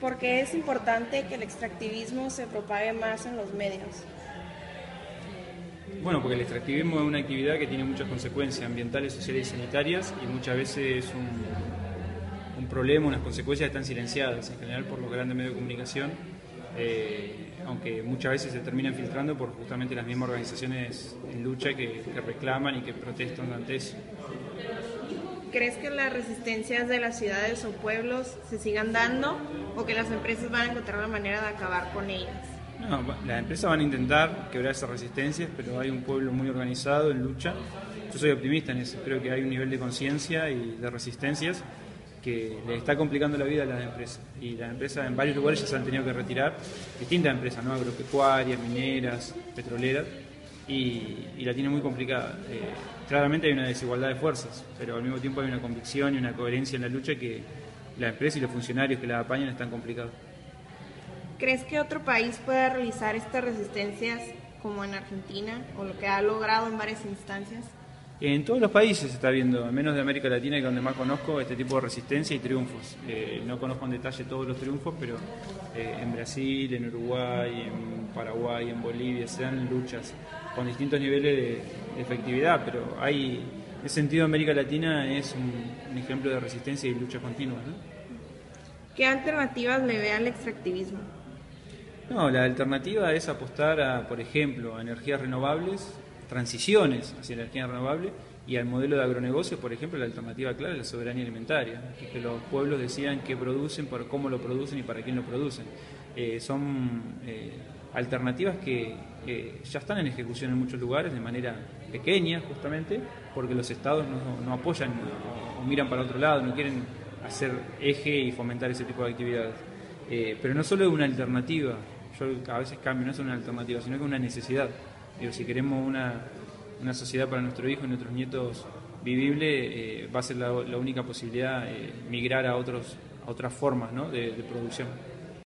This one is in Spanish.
¿Por qué es importante que el extractivismo se propague más en los medios? Bueno, porque el extractivismo es una actividad que tiene muchas consecuencias ambientales, sociales y sanitarias y muchas veces es un, un problema, unas consecuencias están silenciadas en general por los grandes medios de comunicación, eh, aunque muchas veces se terminan filtrando por justamente las mismas organizaciones en lucha que reclaman y que protestan ante eso. ¿Crees que las resistencias de las ciudades o pueblos se sigan dando o que las empresas van a encontrar la manera de acabar con ellas? No, las empresas van a intentar quebrar esas resistencias, pero hay un pueblo muy organizado en lucha. Yo soy optimista en eso, creo que hay un nivel de conciencia y de resistencias que le está complicando la vida a las empresas. Y las empresas en varios lugares ya se han tenido que retirar, distintas empresas, ¿no? agropecuarias, mineras, petroleras, y, la tiene muy complicada. Eh, claramente hay una desigualdad de fuerzas, pero al mismo tiempo hay una convicción y una coherencia en la lucha que la empresa y los funcionarios que la apañan están complicados. ¿Crees que otro país pueda realizar estas resistencias como en Argentina o lo que ha logrado en varias instancias? En todos los países se está viendo, al menos de América Latina, que es donde más conozco, este tipo de resistencia y triunfos. Eh, no conozco en detalle todos los triunfos, pero eh, en Brasil, en Uruguay, en Paraguay, en Bolivia, se dan luchas con distintos niveles de, de efectividad, pero hay, en ese sentido América Latina es un, un ejemplo de resistencia y lucha continua. ¿no? ¿Qué alternativas le ve al extractivismo? No, la alternativa es apostar a, por ejemplo, a energías renovables, transiciones hacia energía renovable y al modelo de agronegocio, por ejemplo, la alternativa clara es la soberanía alimentaria, que, que los pueblos decidan qué producen, por cómo lo producen y para quién lo producen. Eh, son eh, alternativas que ya están en ejecución en muchos lugares de manera pequeña, justamente, porque los estados no, no apoyan o, o miran para otro lado, no quieren hacer eje y fomentar ese tipo de actividades. Eh, pero no solo es una alternativa, yo a veces cambio, no es una alternativa, sino que es una necesidad. Digo, si queremos una, una sociedad para nuestro hijo y nuestros nietos vivible, eh, va a ser la, la única posibilidad eh, migrar a, otros, a otras formas ¿no? de producción.